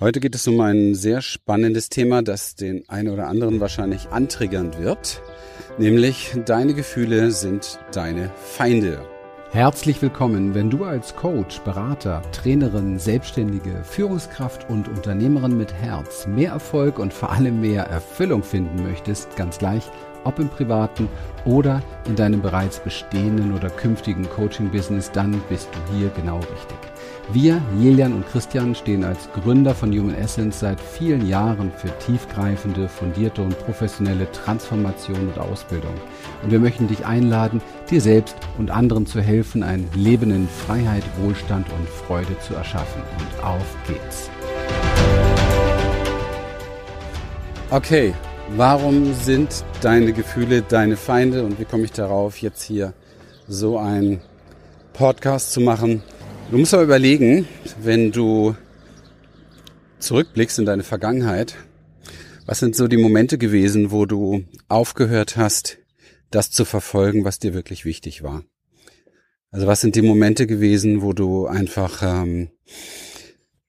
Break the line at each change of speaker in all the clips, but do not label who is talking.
Heute geht es um ein sehr spannendes Thema, das den einen oder anderen wahrscheinlich antriggern wird, nämlich deine Gefühle sind deine Feinde.
Herzlich willkommen, wenn du als Coach, Berater, Trainerin, Selbstständige, Führungskraft und Unternehmerin mit Herz mehr Erfolg und vor allem mehr Erfüllung finden möchtest, ganz gleich, ob im privaten oder in deinem bereits bestehenden oder künftigen Coaching-Business, dann bist du hier genau richtig. Wir, Jelian und Christian, stehen als Gründer von Human Essence seit vielen Jahren für tiefgreifende, fundierte und professionelle Transformation und Ausbildung. Und wir möchten dich einladen, dir selbst und anderen zu helfen, ein Leben in Freiheit, Wohlstand und Freude zu erschaffen. Und auf geht's.
Okay, warum sind deine Gefühle deine Feinde und wie komme ich darauf, jetzt hier so einen Podcast zu machen? Du musst aber überlegen, wenn du zurückblickst in deine Vergangenheit, was sind so die Momente gewesen, wo du aufgehört hast, das zu verfolgen, was dir wirklich wichtig war? Also was sind die Momente gewesen, wo du einfach, ähm,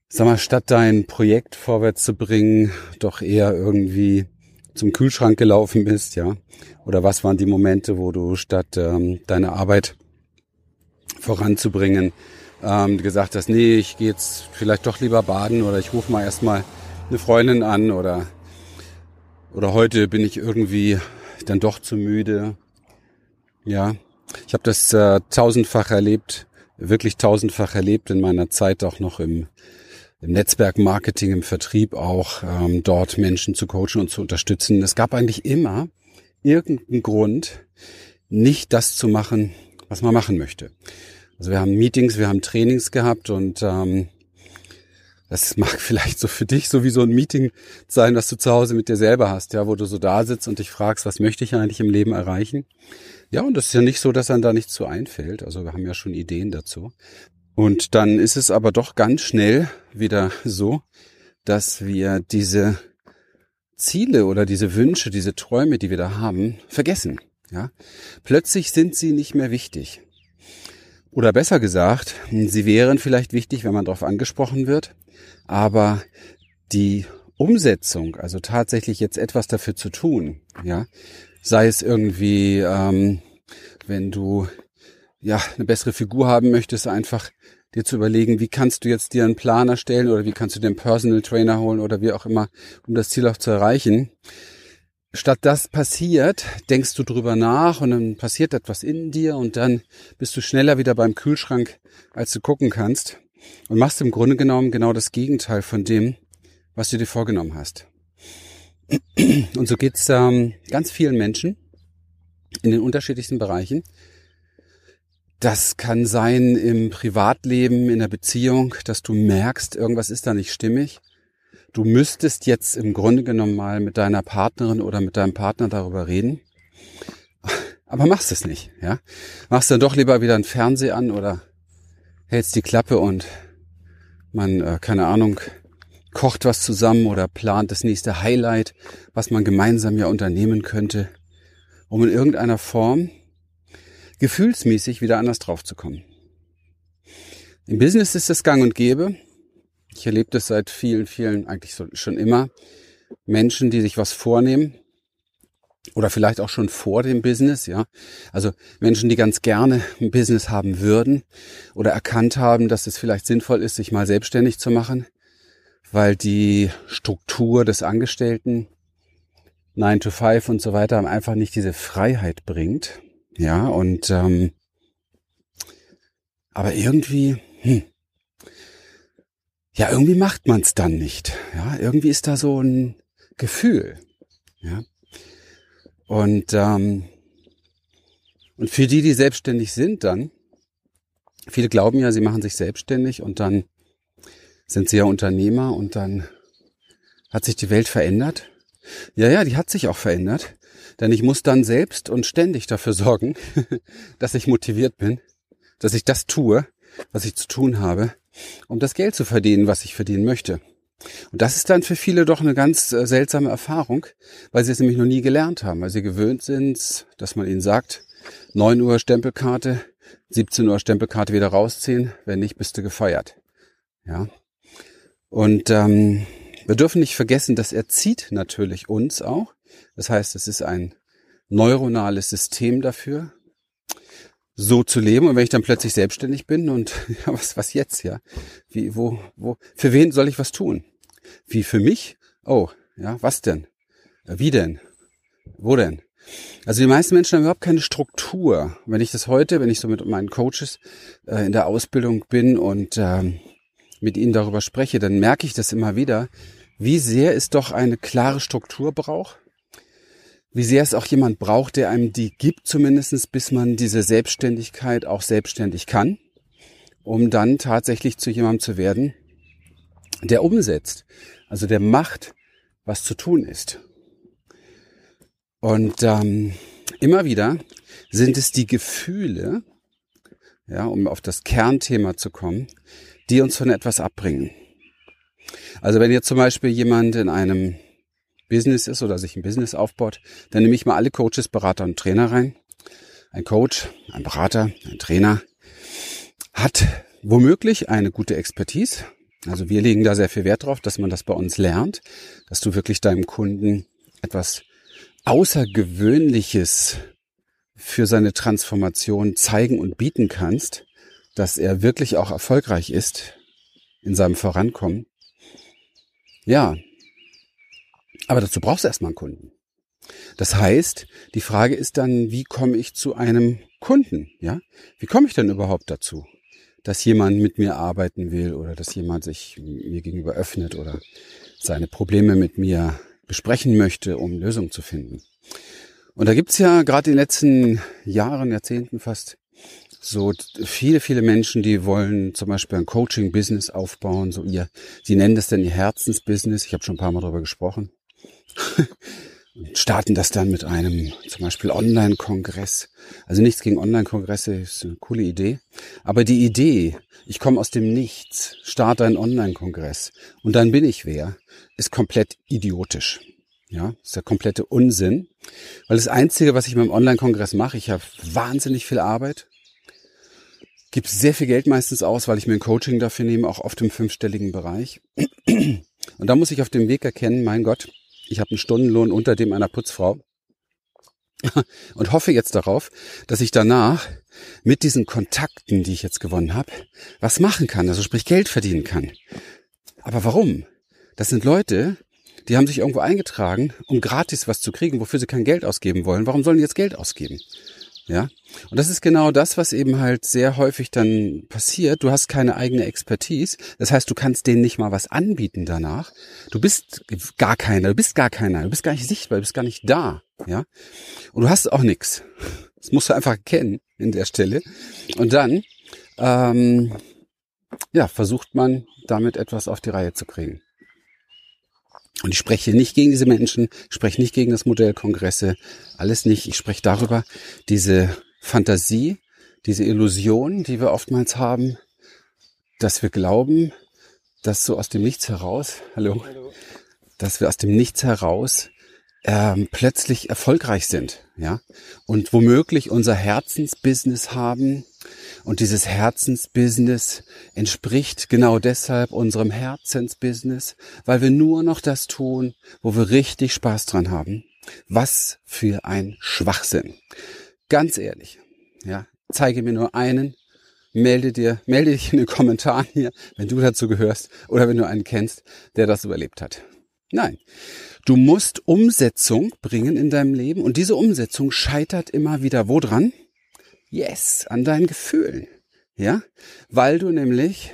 sag mal, statt dein Projekt vorwärts zu bringen, doch eher irgendwie zum Kühlschrank gelaufen bist, ja? Oder was waren die Momente, wo du statt ähm, deine Arbeit voranzubringen, ähm, gesagt hast, nee, ich gehe jetzt vielleicht doch lieber baden oder ich rufe mal erstmal eine Freundin an oder oder heute bin ich irgendwie dann doch zu müde. Ja, ich habe das äh, tausendfach erlebt, wirklich tausendfach erlebt in meiner Zeit auch noch im, im Netzwerkmarketing, im Vertrieb auch, ähm, dort Menschen zu coachen und zu unterstützen. Es gab eigentlich immer irgendeinen Grund, nicht das zu machen, was man machen möchte. Also wir haben Meetings, wir haben Trainings gehabt und ähm, das mag vielleicht so für dich so wie so ein Meeting sein, was du zu Hause mit dir selber hast, ja, wo du so da sitzt und dich fragst, was möchte ich eigentlich im Leben erreichen? Ja, und das ist ja nicht so, dass dann da nichts zu einfällt. Also wir haben ja schon Ideen dazu. Und dann ist es aber doch ganz schnell wieder so, dass wir diese Ziele oder diese Wünsche, diese Träume, die wir da haben, vergessen. Ja, plötzlich sind sie nicht mehr wichtig. Oder besser gesagt, sie wären vielleicht wichtig, wenn man darauf angesprochen wird, aber die Umsetzung, also tatsächlich jetzt etwas dafür zu tun, ja, sei es irgendwie, ähm, wenn du ja eine bessere Figur haben möchtest, einfach dir zu überlegen, wie kannst du jetzt dir einen Plan erstellen oder wie kannst du einen Personal Trainer holen oder wie auch immer, um das Ziel auch zu erreichen statt das passiert, denkst du drüber nach und dann passiert etwas in dir und dann bist du schneller wieder beim Kühlschrank, als du gucken kannst und machst im Grunde genommen genau das Gegenteil von dem, was du dir vorgenommen hast. Und so geht's ähm, ganz vielen Menschen in den unterschiedlichsten Bereichen. Das kann sein im Privatleben, in der Beziehung, dass du merkst, irgendwas ist da nicht stimmig du müsstest jetzt im Grunde genommen mal mit deiner Partnerin oder mit deinem Partner darüber reden, aber machst es nicht, ja? Machst dann doch lieber wieder ein Fernseher an oder hältst die Klappe und man, äh, keine Ahnung, kocht was zusammen oder plant das nächste Highlight, was man gemeinsam ja unternehmen könnte, um in irgendeiner Form gefühlsmäßig wieder anders draufzukommen. Im Business ist es gang und gäbe, ich erlebe das seit vielen, vielen, eigentlich so, schon immer. Menschen, die sich was vornehmen oder vielleicht auch schon vor dem Business, ja. Also Menschen, die ganz gerne ein Business haben würden oder erkannt haben, dass es vielleicht sinnvoll ist, sich mal selbstständig zu machen, weil die Struktur des Angestellten 9 to 5 und so weiter einfach nicht diese Freiheit bringt. Ja, und ähm, aber irgendwie, hm, ja, irgendwie macht man es dann nicht. Ja, irgendwie ist da so ein Gefühl. Ja. Und, ähm, und für die, die selbstständig sind dann, viele glauben ja, sie machen sich selbstständig und dann sind sie ja Unternehmer und dann hat sich die Welt verändert. Ja, ja, die hat sich auch verändert. Denn ich muss dann selbst und ständig dafür sorgen, dass ich motiviert bin, dass ich das tue, was ich zu tun habe, um das Geld zu verdienen, was ich verdienen möchte. Und das ist dann für viele doch eine ganz äh, seltsame Erfahrung, weil sie es nämlich noch nie gelernt haben, weil sie gewöhnt sind, dass man ihnen sagt, 9 Uhr Stempelkarte, 17 Uhr Stempelkarte wieder rausziehen, wenn nicht, bist du gefeuert. Ja. Und ähm, wir dürfen nicht vergessen, dass er zieht natürlich uns auch. Das heißt, es ist ein neuronales System dafür, so zu leben. Und wenn ich dann plötzlich selbstständig bin und ja, was, was jetzt, ja? Wie, wo, wo, für wen soll ich was tun? Wie für mich? Oh, ja, was denn? Äh, wie denn? Wo denn? Also die meisten Menschen haben überhaupt keine Struktur. Wenn ich das heute, wenn ich so mit meinen Coaches äh, in der Ausbildung bin und ähm, mit ihnen darüber spreche, dann merke ich das immer wieder, wie sehr es doch eine klare Struktur braucht. Wie sehr es auch jemand braucht, der einem die gibt, zumindestens bis man diese Selbstständigkeit auch selbstständig kann, um dann tatsächlich zu jemandem zu werden, der umsetzt, also der macht, was zu tun ist. Und ähm, immer wieder sind es die Gefühle, ja, um auf das Kernthema zu kommen, die uns von etwas abbringen. Also wenn jetzt zum Beispiel jemand in einem Business ist oder sich ein Business aufbaut, dann nehme ich mal alle Coaches, Berater und Trainer rein. Ein Coach, ein Berater, ein Trainer hat womöglich eine gute Expertise. Also wir legen da sehr viel Wert drauf, dass man das bei uns lernt, dass du wirklich deinem Kunden etwas Außergewöhnliches für seine Transformation zeigen und bieten kannst, dass er wirklich auch erfolgreich ist in seinem Vorankommen. Ja, aber dazu brauchst du erstmal einen Kunden. Das heißt, die Frage ist dann, wie komme ich zu einem Kunden? Ja, wie komme ich denn überhaupt dazu, dass jemand mit mir arbeiten will oder dass jemand sich mir gegenüber öffnet oder seine Probleme mit mir besprechen möchte, um Lösungen zu finden. Und da gibt's ja gerade in den letzten Jahren, Jahrzehnten fast so viele, viele Menschen, die wollen zum Beispiel ein Coaching-Business aufbauen, so ihr, sie nennen das dann ihr Herzensbusiness. Ich habe schon ein paar Mal darüber gesprochen. Und starten das dann mit einem zum Beispiel Online-Kongress. Also nichts gegen Online-Kongresse, ist eine coole Idee. Aber die Idee, ich komme aus dem Nichts, starte einen Online-Kongress und dann bin ich wer, ist komplett idiotisch. Ja, ist der komplette Unsinn. Weil das Einzige, was ich mit dem Online-Kongress mache, ich habe wahnsinnig viel Arbeit, gebe sehr viel Geld meistens aus, weil ich mir ein Coaching dafür nehme, auch oft im fünfstelligen Bereich. Und da muss ich auf dem Weg erkennen, mein Gott, ich habe einen Stundenlohn unter dem einer Putzfrau und hoffe jetzt darauf, dass ich danach mit diesen Kontakten, die ich jetzt gewonnen habe, was machen kann, also sprich Geld verdienen kann. Aber warum? Das sind Leute, die haben sich irgendwo eingetragen, um gratis was zu kriegen, wofür sie kein Geld ausgeben wollen. Warum sollen die jetzt Geld ausgeben? Ja. Und das ist genau das, was eben halt sehr häufig dann passiert. Du hast keine eigene Expertise. Das heißt, du kannst denen nicht mal was anbieten danach. Du bist gar keiner, du bist gar keiner, du bist gar nicht sichtbar, du bist gar nicht da. Ja. Und du hast auch nichts. Das musst du einfach kennen in der Stelle. Und dann, ähm, ja, versucht man damit etwas auf die Reihe zu kriegen. Und ich spreche nicht gegen diese Menschen, ich spreche nicht gegen das Modell Kongresse, alles nicht. Ich spreche darüber, diese Fantasie, diese Illusion, die wir oftmals haben, dass wir glauben, dass so aus dem Nichts heraus, hallo, hallo. dass wir aus dem Nichts heraus ähm, plötzlich erfolgreich sind, ja, und womöglich unser Herzensbusiness haben, und dieses Herzensbusiness entspricht genau deshalb unserem Herzensbusiness, weil wir nur noch das tun, wo wir richtig Spaß dran haben. Was für ein Schwachsinn. Ganz ehrlich, ja, zeige mir nur einen, melde dir, melde dich in den Kommentaren hier, wenn du dazu gehörst oder wenn du einen kennst, der das überlebt hat. Nein. Du musst Umsetzung bringen in deinem Leben und diese Umsetzung scheitert immer wieder wo dran? Yes, an deinen Gefühlen. Ja, weil du nämlich,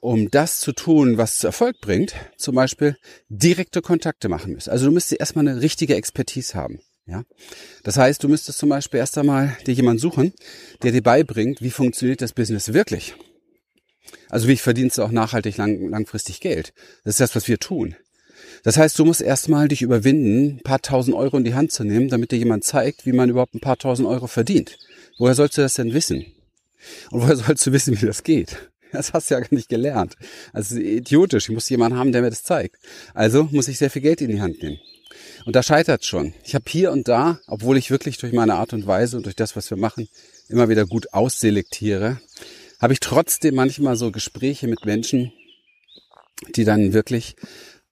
um das zu tun, was zu Erfolg bringt, zum Beispiel direkte Kontakte machen musst. Also du müsstest erstmal eine richtige Expertise haben. Ja, das heißt, du müsstest zum Beispiel erst einmal dir jemanden suchen, der dir beibringt, wie funktioniert das Business wirklich. Also wie verdienst du auch nachhaltig lang, langfristig Geld. Das ist das, was wir tun. Das heißt, du musst erstmal dich überwinden, ein paar tausend Euro in die Hand zu nehmen, damit dir jemand zeigt, wie man überhaupt ein paar tausend Euro verdient. Woher sollst du das denn wissen? Und woher sollst du wissen, wie das geht? Das hast du ja gar nicht gelernt. Also idiotisch. Ich muss jemanden haben, der mir das zeigt. Also muss ich sehr viel Geld in die Hand nehmen. Und da scheitert schon. Ich habe hier und da, obwohl ich wirklich durch meine Art und Weise und durch das, was wir machen, immer wieder gut ausselektiere, habe ich trotzdem manchmal so Gespräche mit Menschen, die dann wirklich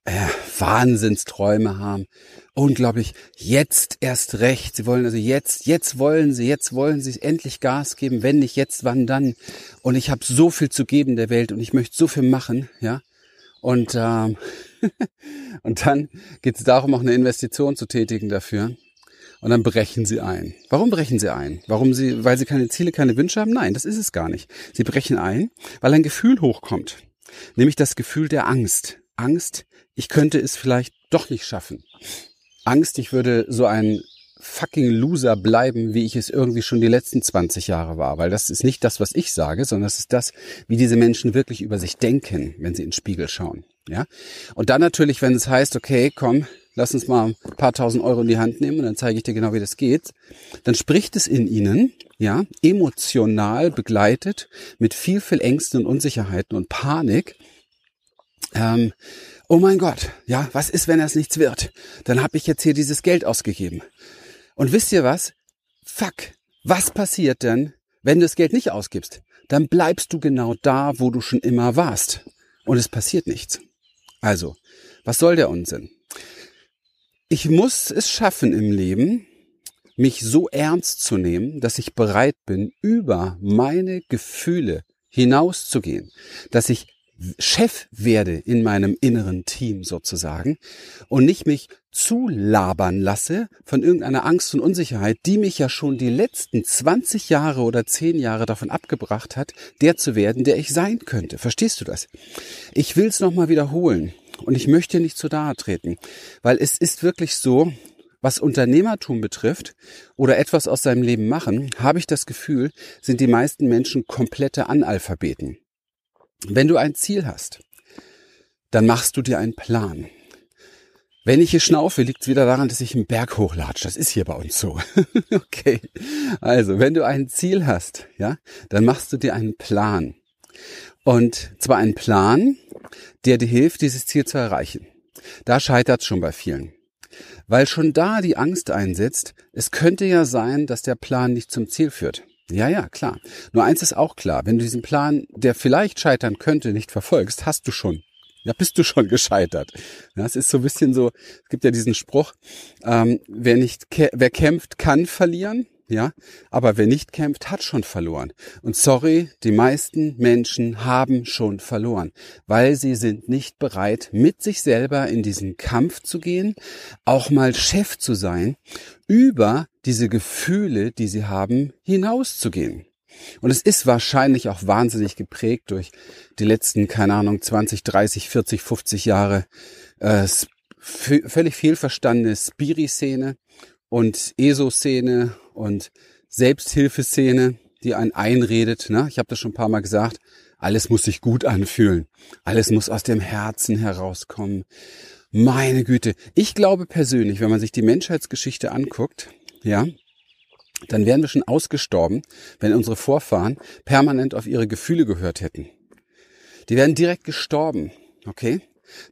äh, Wahnsinnsträume haben. Unglaublich. Jetzt erst recht. Sie wollen also jetzt, jetzt wollen sie, jetzt wollen sie endlich Gas geben. Wenn nicht jetzt, wann dann? Und ich habe so viel zu geben der Welt und ich möchte so viel machen, ja. Und ähm, und dann geht es darum, auch eine Investition zu tätigen dafür. Und dann brechen sie ein. Warum brechen sie ein? Warum sie, weil sie keine Ziele, keine Wünsche haben? Nein, das ist es gar nicht. Sie brechen ein, weil ein Gefühl hochkommt. Nämlich das Gefühl der Angst. Angst, ich könnte es vielleicht doch nicht schaffen. Angst, ich würde so ein fucking Loser bleiben, wie ich es irgendwie schon die letzten 20 Jahre war. Weil das ist nicht das, was ich sage, sondern das ist das, wie diese Menschen wirklich über sich denken, wenn sie in den Spiegel schauen. Ja. Und dann natürlich, wenn es heißt, okay, komm, lass uns mal ein paar tausend Euro in die Hand nehmen und dann zeige ich dir genau, wie das geht, dann spricht es in ihnen, ja, emotional begleitet mit viel, viel Ängsten und Unsicherheiten und Panik. Ähm, oh mein Gott, ja, was ist, wenn es nichts wird? Dann habe ich jetzt hier dieses Geld ausgegeben. Und wisst ihr was? Fuck, was passiert denn, wenn du das Geld nicht ausgibst? Dann bleibst du genau da, wo du schon immer warst. Und es passiert nichts. Also, was soll der Unsinn? Ich muss es schaffen im Leben, mich so ernst zu nehmen, dass ich bereit bin, über meine Gefühle hinauszugehen, dass ich Chef werde in meinem inneren Team sozusagen und nicht mich zulabern lasse von irgendeiner Angst und Unsicherheit, die mich ja schon die letzten 20 Jahre oder 10 Jahre davon abgebracht hat, der zu werden, der ich sein könnte. Verstehst du das? Ich will es nochmal wiederholen und ich möchte nicht zu nahe treten, weil es ist wirklich so, was Unternehmertum betrifft oder etwas aus seinem Leben machen, habe ich das Gefühl, sind die meisten Menschen komplette Analphabeten. Wenn du ein Ziel hast, dann machst du dir einen Plan. Wenn ich hier schnaufe, liegt es wieder daran, dass ich einen Berg hochlatsche. Das ist hier bei uns so. okay. Also, wenn du ein Ziel hast, ja, dann machst du dir einen Plan. Und zwar einen Plan, der dir hilft, dieses Ziel zu erreichen. Da scheitert es schon bei vielen. Weil schon da die Angst einsetzt, es könnte ja sein, dass der Plan nicht zum Ziel führt. Ja, ja, klar. Nur eins ist auch klar, wenn du diesen Plan, der vielleicht scheitern könnte, nicht verfolgst, hast du schon. Ja, bist du schon gescheitert. Ja, es ist so ein bisschen so, es gibt ja diesen Spruch, ähm, wer nicht, wer kämpft, kann verlieren. Ja, aber wer nicht kämpft, hat schon verloren. Und sorry, die meisten Menschen haben schon verloren, weil sie sind nicht bereit, mit sich selber in diesen Kampf zu gehen, auch mal Chef zu sein, über diese Gefühle, die sie haben, hinauszugehen. Und es ist wahrscheinlich auch wahnsinnig geprägt durch die letzten, keine Ahnung, 20, 30, 40, 50 Jahre äh, völlig fehlverstandene Spiri-Szene und ESO-Szene und Selbsthilfeszene, die einen einredet. Ne? Ich habe das schon ein paar Mal gesagt. Alles muss sich gut anfühlen. Alles muss aus dem Herzen herauskommen. Meine Güte. Ich glaube persönlich, wenn man sich die Menschheitsgeschichte anguckt, ja, dann wären wir schon ausgestorben, wenn unsere Vorfahren permanent auf ihre Gefühle gehört hätten. Die wären direkt gestorben, okay?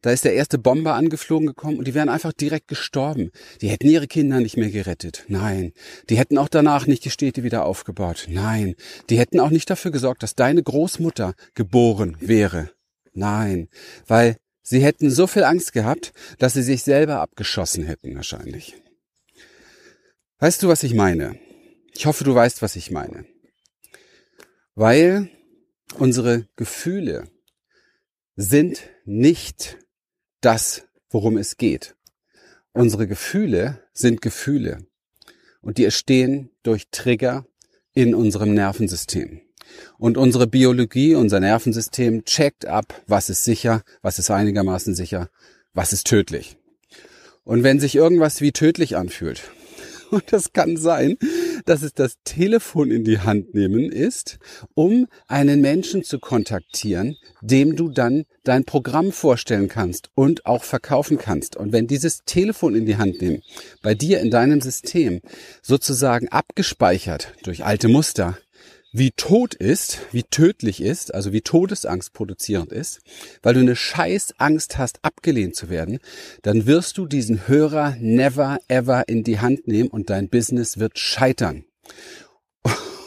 Da ist der erste Bomber angeflogen gekommen und die wären einfach direkt gestorben. Die hätten ihre Kinder nicht mehr gerettet. Nein. Die hätten auch danach nicht die Städte wieder aufgebaut. Nein. Die hätten auch nicht dafür gesorgt, dass deine Großmutter geboren wäre. Nein. Weil sie hätten so viel Angst gehabt, dass sie sich selber abgeschossen hätten wahrscheinlich. Weißt du, was ich meine? Ich hoffe, du weißt, was ich meine. Weil unsere Gefühle sind nicht das, worum es geht. Unsere Gefühle sind Gefühle und die entstehen durch Trigger in unserem Nervensystem. Und unsere Biologie, unser Nervensystem checkt ab, was ist sicher, was ist einigermaßen sicher, was ist tödlich. Und wenn sich irgendwas wie tödlich anfühlt, und das kann sein, dass es das Telefon in die Hand nehmen ist, um einen Menschen zu kontaktieren, dem du dann dein Programm vorstellen kannst und auch verkaufen kannst. Und wenn dieses Telefon in die Hand nehmen, bei dir in deinem System sozusagen abgespeichert durch alte Muster, wie tot ist, wie tödlich ist, also wie Todesangst produzierend ist, weil du eine scheiß Angst hast, abgelehnt zu werden, dann wirst du diesen Hörer never ever in die Hand nehmen und dein Business wird scheitern.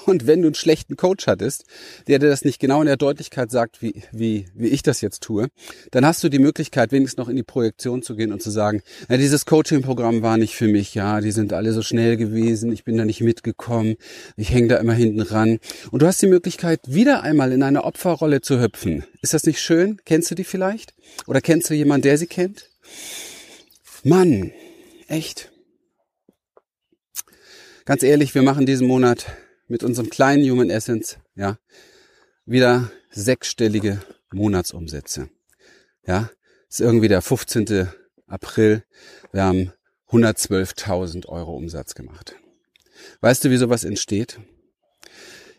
Und wenn du einen schlechten Coach hattest, der dir das nicht genau in der Deutlichkeit sagt, wie, wie, wie ich das jetzt tue, dann hast du die Möglichkeit, wenigstens noch in die Projektion zu gehen und zu sagen, na, dieses Coaching-Programm war nicht für mich, ja, die sind alle so schnell gewesen, ich bin da nicht mitgekommen, ich hänge da immer hinten ran. Und du hast die Möglichkeit, wieder einmal in eine Opferrolle zu hüpfen. Ist das nicht schön? Kennst du die vielleicht? Oder kennst du jemanden, der sie kennt? Mann, echt. Ganz ehrlich, wir machen diesen Monat mit unserem kleinen Human Essence, ja, wieder sechsstellige Monatsumsätze. Ja, ist irgendwie der 15. April. Wir haben 112.000 Euro Umsatz gemacht. Weißt du, wie sowas entsteht?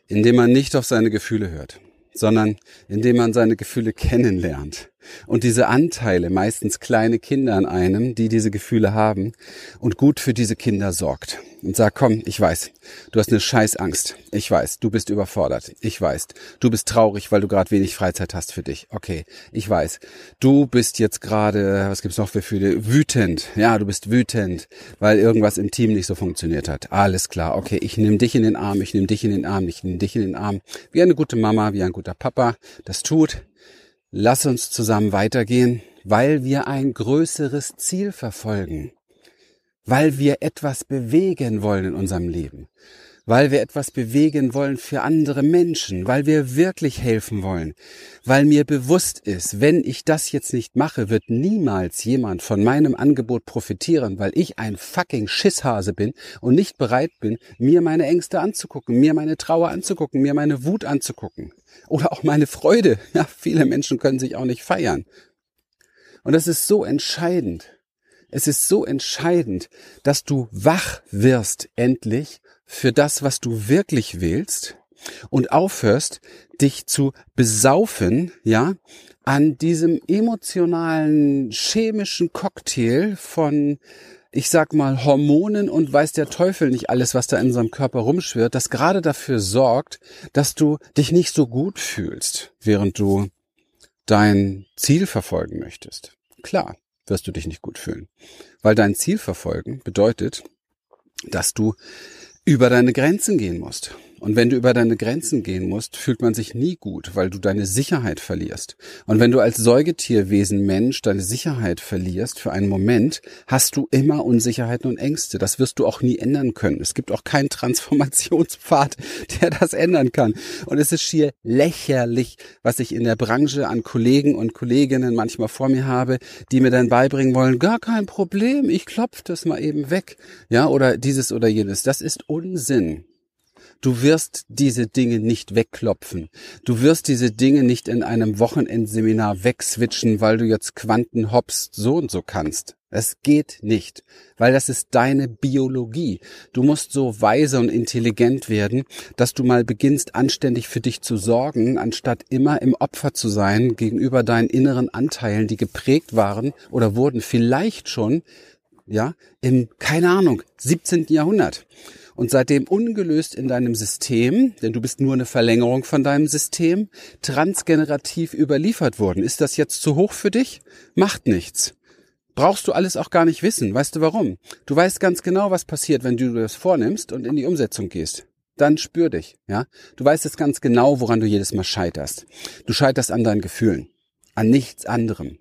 Indem man nicht auf seine Gefühle hört sondern indem man seine Gefühle kennenlernt. Und diese Anteile, meistens kleine Kinder an einem, die diese Gefühle haben und gut für diese Kinder sorgt. Und sagt, komm, ich weiß, du hast eine Scheißangst. Ich weiß, du bist überfordert. Ich weiß, du bist traurig, weil du gerade wenig Freizeit hast für dich. Okay, ich weiß. Du bist jetzt gerade, was gibt's noch für Gefühle? Wütend. Ja, du bist wütend, weil irgendwas im Team nicht so funktioniert hat. Alles klar. Okay, ich nehme dich in den Arm, ich nehme dich in den Arm, ich nehme dich in den Arm. Wie eine gute Mama, wie ein guter Papa das tut. Lass uns zusammen weitergehen, weil wir ein größeres Ziel verfolgen, weil wir etwas bewegen wollen in unserem Leben, weil wir etwas bewegen wollen für andere Menschen, weil wir wirklich helfen wollen, weil mir bewusst ist, wenn ich das jetzt nicht mache, wird niemals jemand von meinem Angebot profitieren, weil ich ein fucking Schisshase bin und nicht bereit bin, mir meine Ängste anzugucken, mir meine Trauer anzugucken, mir meine Wut anzugucken oder auch meine Freude. Ja, viele Menschen können sich auch nicht feiern. Und das ist so entscheidend. Es ist so entscheidend, dass du wach wirst endlich für das, was du wirklich willst und aufhörst, dich zu besaufen, ja, an diesem emotionalen, chemischen Cocktail von, ich sag mal, Hormonen und weiß der Teufel nicht alles, was da in unserem Körper rumschwirrt, das gerade dafür sorgt, dass du dich nicht so gut fühlst, während du dein Ziel verfolgen möchtest. Klar, wirst du dich nicht gut fühlen, weil dein Ziel verfolgen bedeutet, dass du über deine Grenzen gehen musst. Und wenn du über deine Grenzen gehen musst, fühlt man sich nie gut, weil du deine Sicherheit verlierst. Und wenn du als Säugetierwesen Mensch deine Sicherheit verlierst für einen Moment, hast du immer Unsicherheiten und Ängste. Das wirst du auch nie ändern können. Es gibt auch keinen Transformationspfad, der das ändern kann. Und es ist schier lächerlich, was ich in der Branche an Kollegen und Kolleginnen manchmal vor mir habe, die mir dann beibringen wollen, gar kein Problem, ich klopfe das mal eben weg. Ja, oder dieses oder jenes. Das ist Unsinn. Du wirst diese Dinge nicht wegklopfen. Du wirst diese Dinge nicht in einem Wochenendseminar wegswitchen, weil du jetzt Quantenhops so und so kannst. Es geht nicht, weil das ist deine Biologie. Du musst so weise und intelligent werden, dass du mal beginnst, anständig für dich zu sorgen, anstatt immer im Opfer zu sein gegenüber deinen inneren Anteilen, die geprägt waren oder wurden vielleicht schon, ja, im, keine Ahnung, 17. Jahrhundert und seitdem ungelöst in deinem System, denn du bist nur eine Verlängerung von deinem System, transgenerativ überliefert worden. Ist das jetzt zu hoch für dich? Macht nichts. Brauchst du alles auch gar nicht wissen. Weißt du warum? Du weißt ganz genau, was passiert, wenn du das vornimmst und in die Umsetzung gehst. Dann spür dich, ja? Du weißt jetzt ganz genau, woran du jedes Mal scheiterst. Du scheiterst an deinen Gefühlen. An nichts anderem.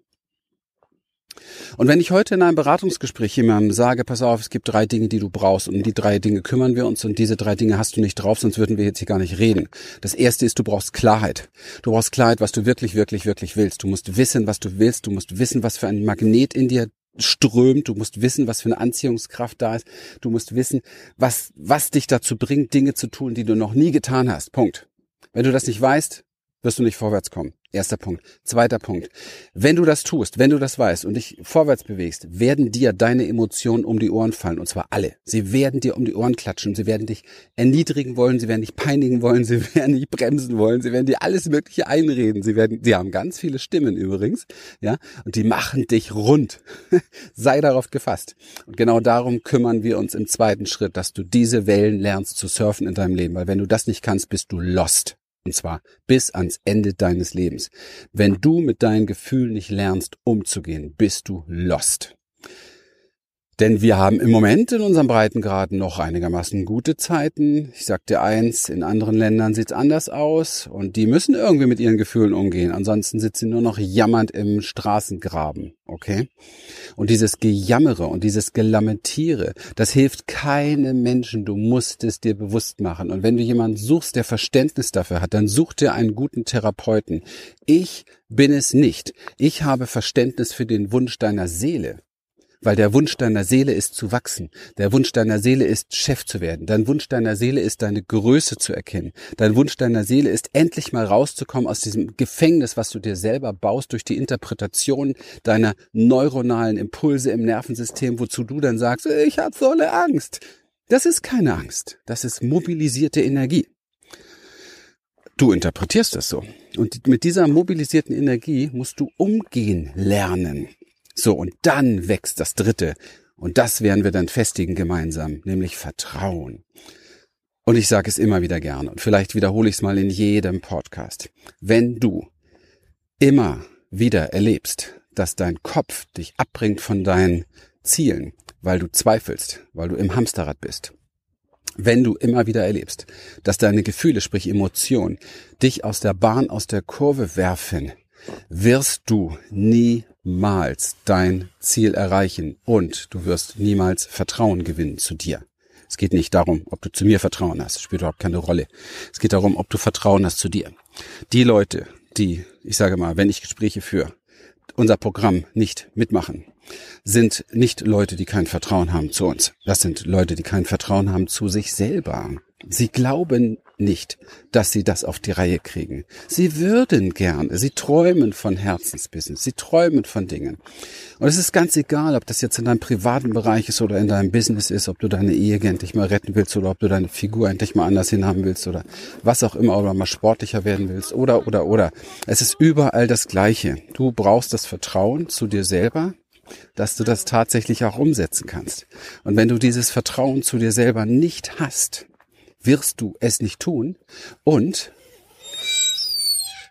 Und wenn ich heute in einem Beratungsgespräch jemandem sage, pass auf, es gibt drei Dinge, die du brauchst und um die drei Dinge kümmern wir uns und diese drei Dinge hast du nicht drauf, sonst würden wir jetzt hier gar nicht reden. Das erste ist, du brauchst Klarheit. Du brauchst Klarheit, was du wirklich, wirklich, wirklich willst. Du musst wissen, was du willst. Du musst wissen, was für ein Magnet in dir strömt. Du musst wissen, was für eine Anziehungskraft da ist. Du musst wissen, was, was dich dazu bringt, Dinge zu tun, die du noch nie getan hast. Punkt. Wenn du das nicht weißt, wirst du nicht vorwärts kommen. Erster Punkt. Zweiter Punkt. Wenn du das tust, wenn du das weißt und dich vorwärts bewegst, werden dir deine Emotionen um die Ohren fallen. Und zwar alle. Sie werden dir um die Ohren klatschen. Sie werden dich erniedrigen wollen. Sie werden dich peinigen wollen. Sie werden dich bremsen wollen. Sie werden dir alles Mögliche einreden. Sie werden, sie haben ganz viele Stimmen übrigens. Ja. Und die machen dich rund. Sei darauf gefasst. Und genau darum kümmern wir uns im zweiten Schritt, dass du diese Wellen lernst zu surfen in deinem Leben. Weil wenn du das nicht kannst, bist du lost. Und zwar bis ans Ende deines Lebens. Wenn du mit deinen Gefühlen nicht lernst, umzugehen, bist du lost. Denn wir haben im Moment in unserem Breitengraden noch einigermaßen gute Zeiten. Ich sag dir eins, in anderen Ländern sieht's anders aus und die müssen irgendwie mit ihren Gefühlen umgehen. Ansonsten sitzen sie nur noch jammernd im Straßengraben, okay? Und dieses Gejammere und dieses Gelamentiere, das hilft keinem Menschen. Du musst es dir bewusst machen. Und wenn du jemanden suchst, der Verständnis dafür hat, dann such dir einen guten Therapeuten. Ich bin es nicht. Ich habe Verständnis für den Wunsch deiner Seele. Weil der Wunsch deiner Seele ist zu wachsen. Der Wunsch deiner Seele ist Chef zu werden. Dein Wunsch deiner Seele ist deine Größe zu erkennen. Dein Wunsch deiner Seele ist endlich mal rauszukommen aus diesem Gefängnis, was du dir selber baust durch die Interpretation deiner neuronalen Impulse im Nervensystem, wozu du dann sagst, ich habe so eine Angst. Das ist keine Angst. Das ist mobilisierte Energie. Du interpretierst das so. Und mit dieser mobilisierten Energie musst du umgehen lernen. So, und dann wächst das dritte. Und das werden wir dann festigen gemeinsam, nämlich Vertrauen. Und ich sage es immer wieder gerne und vielleicht wiederhole ich es mal in jedem Podcast. Wenn du immer wieder erlebst, dass dein Kopf dich abbringt von deinen Zielen, weil du zweifelst, weil du im Hamsterrad bist, wenn du immer wieder erlebst, dass deine Gefühle, sprich Emotionen, dich aus der Bahn, aus der Kurve werfen, wirst du niemals dein Ziel erreichen und du wirst niemals Vertrauen gewinnen zu dir. Es geht nicht darum, ob du zu mir Vertrauen hast, spielt überhaupt keine Rolle. Es geht darum, ob du Vertrauen hast zu dir. Die Leute, die, ich sage mal, wenn ich Gespräche führe, unser Programm nicht mitmachen, sind nicht Leute, die kein Vertrauen haben zu uns. Das sind Leute, die kein Vertrauen haben zu sich selber. Sie glauben nicht, dass sie das auf die Reihe kriegen. Sie würden gerne, sie träumen von Herzensbusiness, sie träumen von Dingen. Und es ist ganz egal, ob das jetzt in deinem privaten Bereich ist oder in deinem Business ist, ob du deine Ehe endlich mal retten willst oder ob du deine Figur endlich mal anders hinhaben willst oder was auch immer oder mal sportlicher werden willst oder, oder, oder. Es ist überall das Gleiche. Du brauchst das Vertrauen zu dir selber, dass du das tatsächlich auch umsetzen kannst. Und wenn du dieses Vertrauen zu dir selber nicht hast, wirst du es nicht tun. Und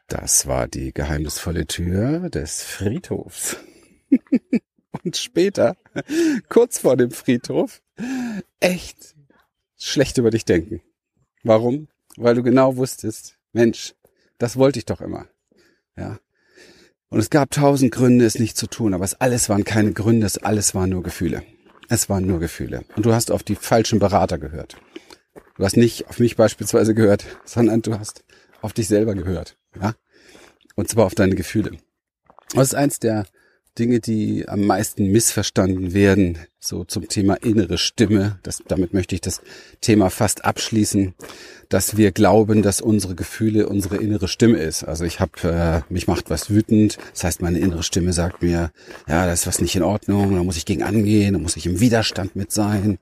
das war die geheimnisvolle Tür des Friedhofs. Und später, kurz vor dem Friedhof, echt schlecht über dich denken. Warum? Weil du genau wusstest, Mensch, das wollte ich doch immer. Ja. Und es gab tausend Gründe, es nicht zu tun, aber es alles waren keine Gründe, es alles waren nur Gefühle. Es waren nur Gefühle. Und du hast auf die falschen Berater gehört. Du hast nicht auf mich beispielsweise gehört, sondern du hast auf dich selber gehört. Ja? Und zwar auf deine Gefühle. Das ist eins der Dinge, die am meisten missverstanden werden, so zum Thema innere Stimme. Das, damit möchte ich das Thema fast abschließen, dass wir glauben, dass unsere Gefühle unsere innere Stimme ist. Also ich habe, äh, mich macht was wütend. Das heißt, meine innere Stimme sagt mir, ja, da ist was nicht in Ordnung, da muss ich gegen angehen, da muss ich im Widerstand mit sein.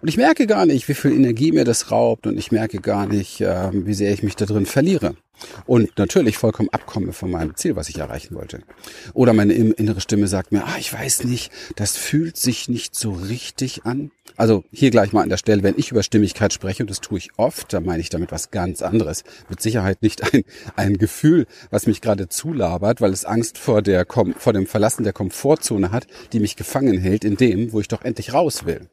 Und ich merke gar nicht, wie viel Energie mir das raubt und ich merke gar nicht, äh, wie sehr ich mich da drin verliere und natürlich vollkommen abkomme von meinem Ziel, was ich erreichen wollte. Oder meine innere Stimme sagt mir, ah, ich weiß nicht, das fühlt sich nicht so richtig an. Also hier gleich mal an der Stelle, wenn ich über Stimmigkeit spreche, und das tue ich oft, dann meine ich damit was ganz anderes. Mit Sicherheit nicht ein, ein Gefühl, was mich gerade zulabert, weil es Angst vor, der, vor dem Verlassen der Komfortzone hat, die mich gefangen hält in dem, wo ich doch endlich raus will.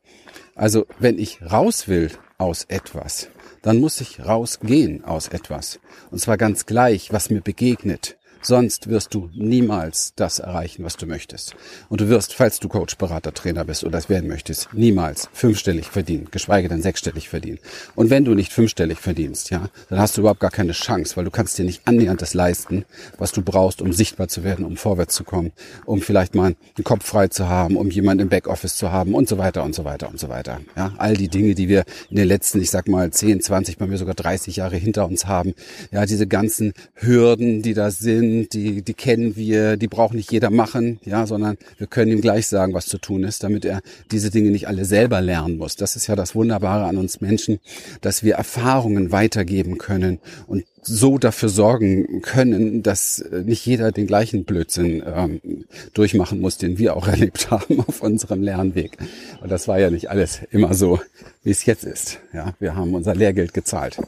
Also wenn ich raus will aus etwas, dann muss ich rausgehen aus etwas. Und zwar ganz gleich, was mir begegnet. Sonst wirst du niemals das erreichen, was du möchtest. Und du wirst, falls du Coach, Berater, Trainer bist oder das werden möchtest, niemals fünfstellig verdienen, geschweige denn sechsstellig verdienen. Und wenn du nicht fünfstellig verdienst, ja, dann hast du überhaupt gar keine Chance, weil du kannst dir nicht annähernd das leisten, was du brauchst, um sichtbar zu werden, um vorwärts zu kommen, um vielleicht mal einen Kopf frei zu haben, um jemanden im Backoffice zu haben und so weiter und so weiter und so weiter. Ja, all die Dinge, die wir in den letzten, ich sag mal, 10, 20, bei mir sogar 30 Jahre hinter uns haben. Ja, diese ganzen Hürden, die da sind, die, die kennen wir, die braucht nicht jeder machen, ja, sondern wir können ihm gleich sagen, was zu tun ist, damit er diese Dinge nicht alle selber lernen muss. Das ist ja das Wunderbare an uns Menschen, dass wir Erfahrungen weitergeben können und so dafür sorgen können, dass nicht jeder den gleichen Blödsinn ähm, durchmachen muss, den wir auch erlebt haben auf unserem Lernweg. Und das war ja nicht alles immer so, wie es jetzt ist. Ja, wir haben unser Lehrgeld gezahlt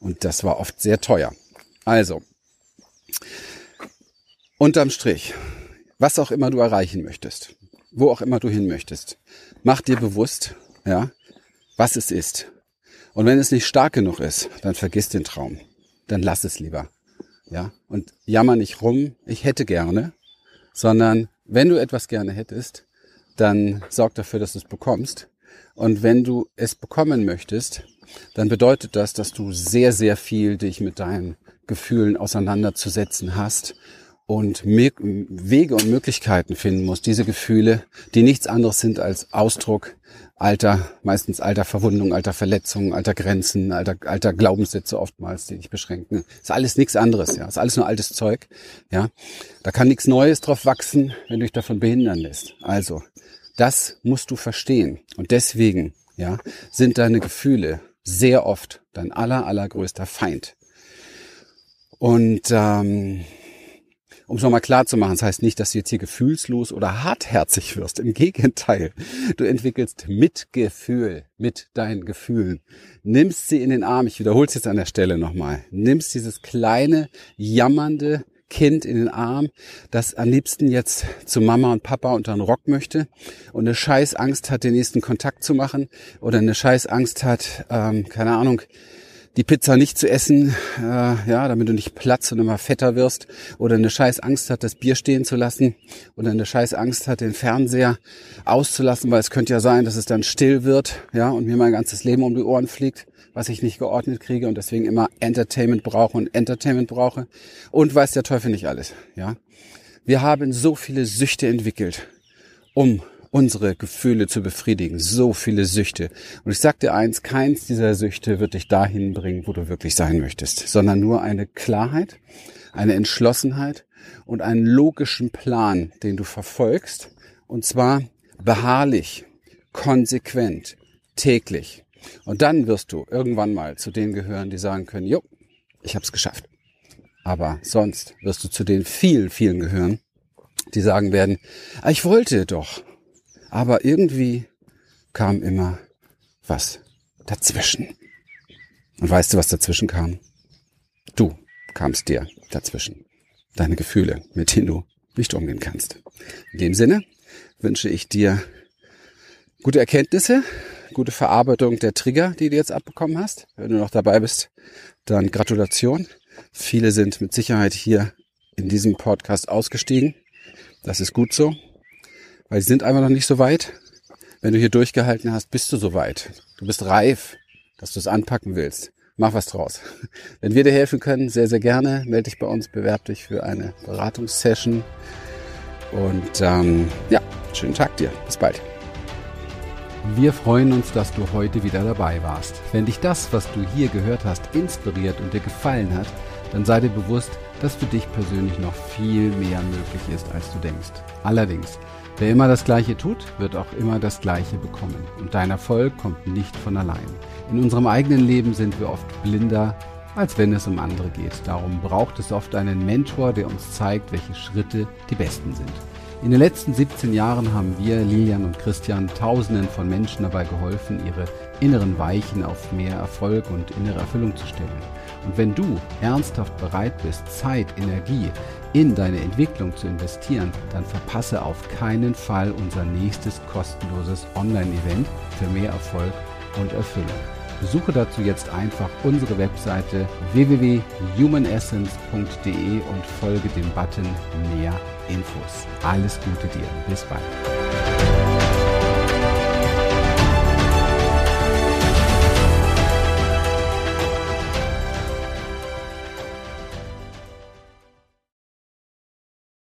und das war oft sehr teuer. Also, Unterm Strich, was auch immer du erreichen möchtest, wo auch immer du hin möchtest. Mach dir bewusst, ja, was es ist. Und wenn es nicht stark genug ist, dann vergiss den Traum. Dann lass es lieber. Ja, und jammer nicht rum, ich hätte gerne, sondern wenn du etwas gerne hättest, dann sorg dafür, dass du es bekommst. Und wenn du es bekommen möchtest, dann bedeutet das, dass du sehr, sehr viel dich mit deinen Gefühlen auseinanderzusetzen hast und Wege und Möglichkeiten finden musst, diese Gefühle, die nichts anderes sind als Ausdruck alter, meistens alter Verwundung, alter Verletzungen, alter Grenzen, alter, alter Glaubenssätze oftmals, die dich beschränken. Ist alles nichts anderes, ja. Ist alles nur altes Zeug, ja. Da kann nichts Neues drauf wachsen, wenn du dich davon behindern lässt. Also, das musst du verstehen. Und deswegen, ja, sind deine Gefühle sehr oft dein aller, allergrößter Feind. Und ähm, um es nochmal klar zu machen, das heißt nicht, dass du jetzt hier gefühlslos oder hartherzig wirst. Im Gegenteil, du entwickelst Mitgefühl mit deinen Gefühlen. Nimmst sie in den Arm, ich wiederhole es jetzt an der Stelle nochmal, nimmst dieses kleine, jammernde, Kind in den Arm, das am liebsten jetzt zu Mama und Papa unter den Rock möchte und eine scheiß Angst hat, den nächsten Kontakt zu machen oder eine scheiß Angst hat, ähm, keine Ahnung, die Pizza nicht zu essen, äh, ja, damit du nicht platzt und immer fetter wirst, oder eine scheiß Angst hat, das Bier stehen zu lassen, oder eine scheiß Angst hat, den Fernseher auszulassen, weil es könnte ja sein, dass es dann still wird, ja, und mir mein ganzes Leben um die Ohren fliegt, was ich nicht geordnet kriege und deswegen immer Entertainment brauche und Entertainment brauche und weiß der Teufel nicht alles, ja. Wir haben so viele Süchte entwickelt, um unsere Gefühle zu befriedigen. So viele Süchte. Und ich sag dir eins, keins dieser Süchte wird dich dahin bringen, wo du wirklich sein möchtest, sondern nur eine Klarheit, eine Entschlossenheit und einen logischen Plan, den du verfolgst. Und zwar beharrlich, konsequent, täglich. Und dann wirst du irgendwann mal zu denen gehören, die sagen können, jo, ich hab's geschafft. Aber sonst wirst du zu den vielen, vielen gehören, die sagen werden, ah, ich wollte doch, aber irgendwie kam immer was dazwischen. Und weißt du, was dazwischen kam? Du kamst dir dazwischen. Deine Gefühle, mit denen du nicht umgehen kannst. In dem Sinne wünsche ich dir gute Erkenntnisse, gute Verarbeitung der Trigger, die du jetzt abbekommen hast. Wenn du noch dabei bist, dann Gratulation. Viele sind mit Sicherheit hier in diesem Podcast ausgestiegen. Das ist gut so weil sie sind einfach noch nicht so weit. Wenn du hier durchgehalten hast, bist du so weit. Du bist reif, dass du es anpacken willst. Mach was draus. Wenn wir dir helfen können, sehr, sehr gerne. Melde dich bei uns, bewerb dich für eine Beratungssession. Und ähm, ja, schönen Tag dir. Bis bald.
Wir freuen uns, dass du heute wieder dabei warst. Wenn dich das, was du hier gehört hast, inspiriert und dir gefallen hat, dann sei dir bewusst, dass für dich persönlich noch viel mehr möglich ist, als du denkst. Allerdings, Wer immer das Gleiche tut, wird auch immer das Gleiche bekommen. Und dein Erfolg kommt nicht von allein. In unserem eigenen Leben sind wir oft blinder, als wenn es um andere geht. Darum braucht es oft einen Mentor, der uns zeigt, welche Schritte die besten sind. In den letzten 17 Jahren haben wir, Lilian und Christian, Tausenden von Menschen dabei geholfen, ihre inneren Weichen auf mehr Erfolg und innere Erfüllung zu stellen. Und wenn du ernsthaft bereit bist, Zeit, Energie in deine Entwicklung zu investieren, dann verpasse auf keinen Fall unser nächstes kostenloses Online-Event für mehr Erfolg und Erfüllung. Besuche dazu jetzt einfach unsere Webseite www.humanessence.de und folge dem Button Mehr Infos. Alles Gute dir. Bis bald.